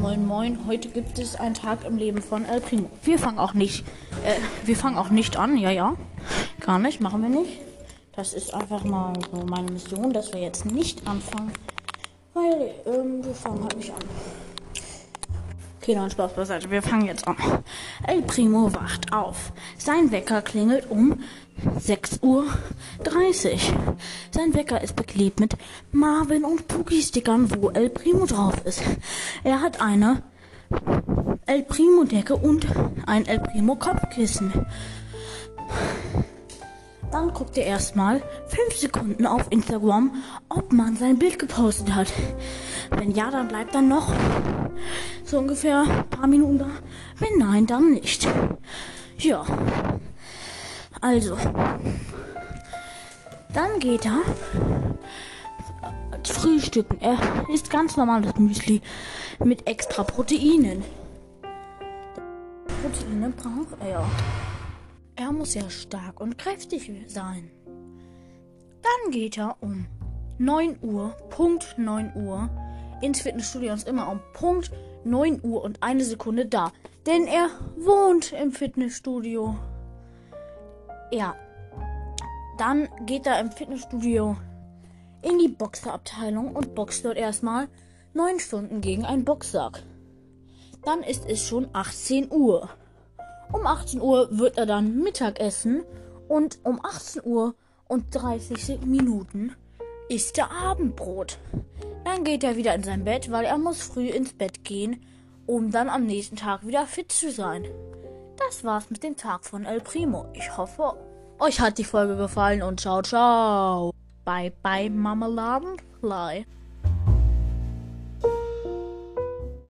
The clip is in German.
Moin Moin, heute gibt es einen Tag im Leben von El Primo. Wir fangen auch nicht, äh, wir fangen auch nicht an, ja, ja. Gar nicht, machen wir nicht. Das ist einfach mal so meine Mission, dass wir jetzt nicht anfangen, weil ähm, wir fangen halt nicht an. Okay, dann Spaß beiseite, wir fangen jetzt an. El Primo wacht auf. Sein Wecker klingelt um 6.30 Uhr. Sein Wecker ist beklebt mit Marvin und Pookie-Stickern, wo El Primo drauf ist. Er hat eine El Primo-Decke und ein El Primo-Kopfkissen. Dann guckt er erstmal 5 Sekunden auf Instagram, ob man sein Bild gepostet hat. Wenn ja, dann bleibt dann noch so ungefähr ein paar Minuten da. Wenn nein, dann nicht. Ja. Also. Dann geht er frühstücken. Er isst ganz normales Müsli mit extra Proteinen. Proteine braucht er. Er muss ja stark und kräftig sein. Dann geht er um 9 Uhr, Punkt 9 Uhr, ins Fitnessstudio und ist immer um Punkt 9 Uhr und eine Sekunde da. Denn er wohnt im Fitnessstudio. Ja. Dann geht er im Fitnessstudio in die Boxerabteilung und boxt dort erstmal 9 Stunden gegen einen Boxsack. Dann ist es schon 18 Uhr. Um 18 Uhr wird er dann Mittagessen und um 18 Uhr und 30 Minuten isst er Abendbrot. Dann geht er wieder in sein Bett, weil er muss früh ins Bett gehen, um dann am nächsten Tag wieder fit zu sein. Das war's mit dem Tag von El Primo. Ich hoffe, euch hat die Folge gefallen und ciao, ciao. Bye, bye, Marmeladenfly.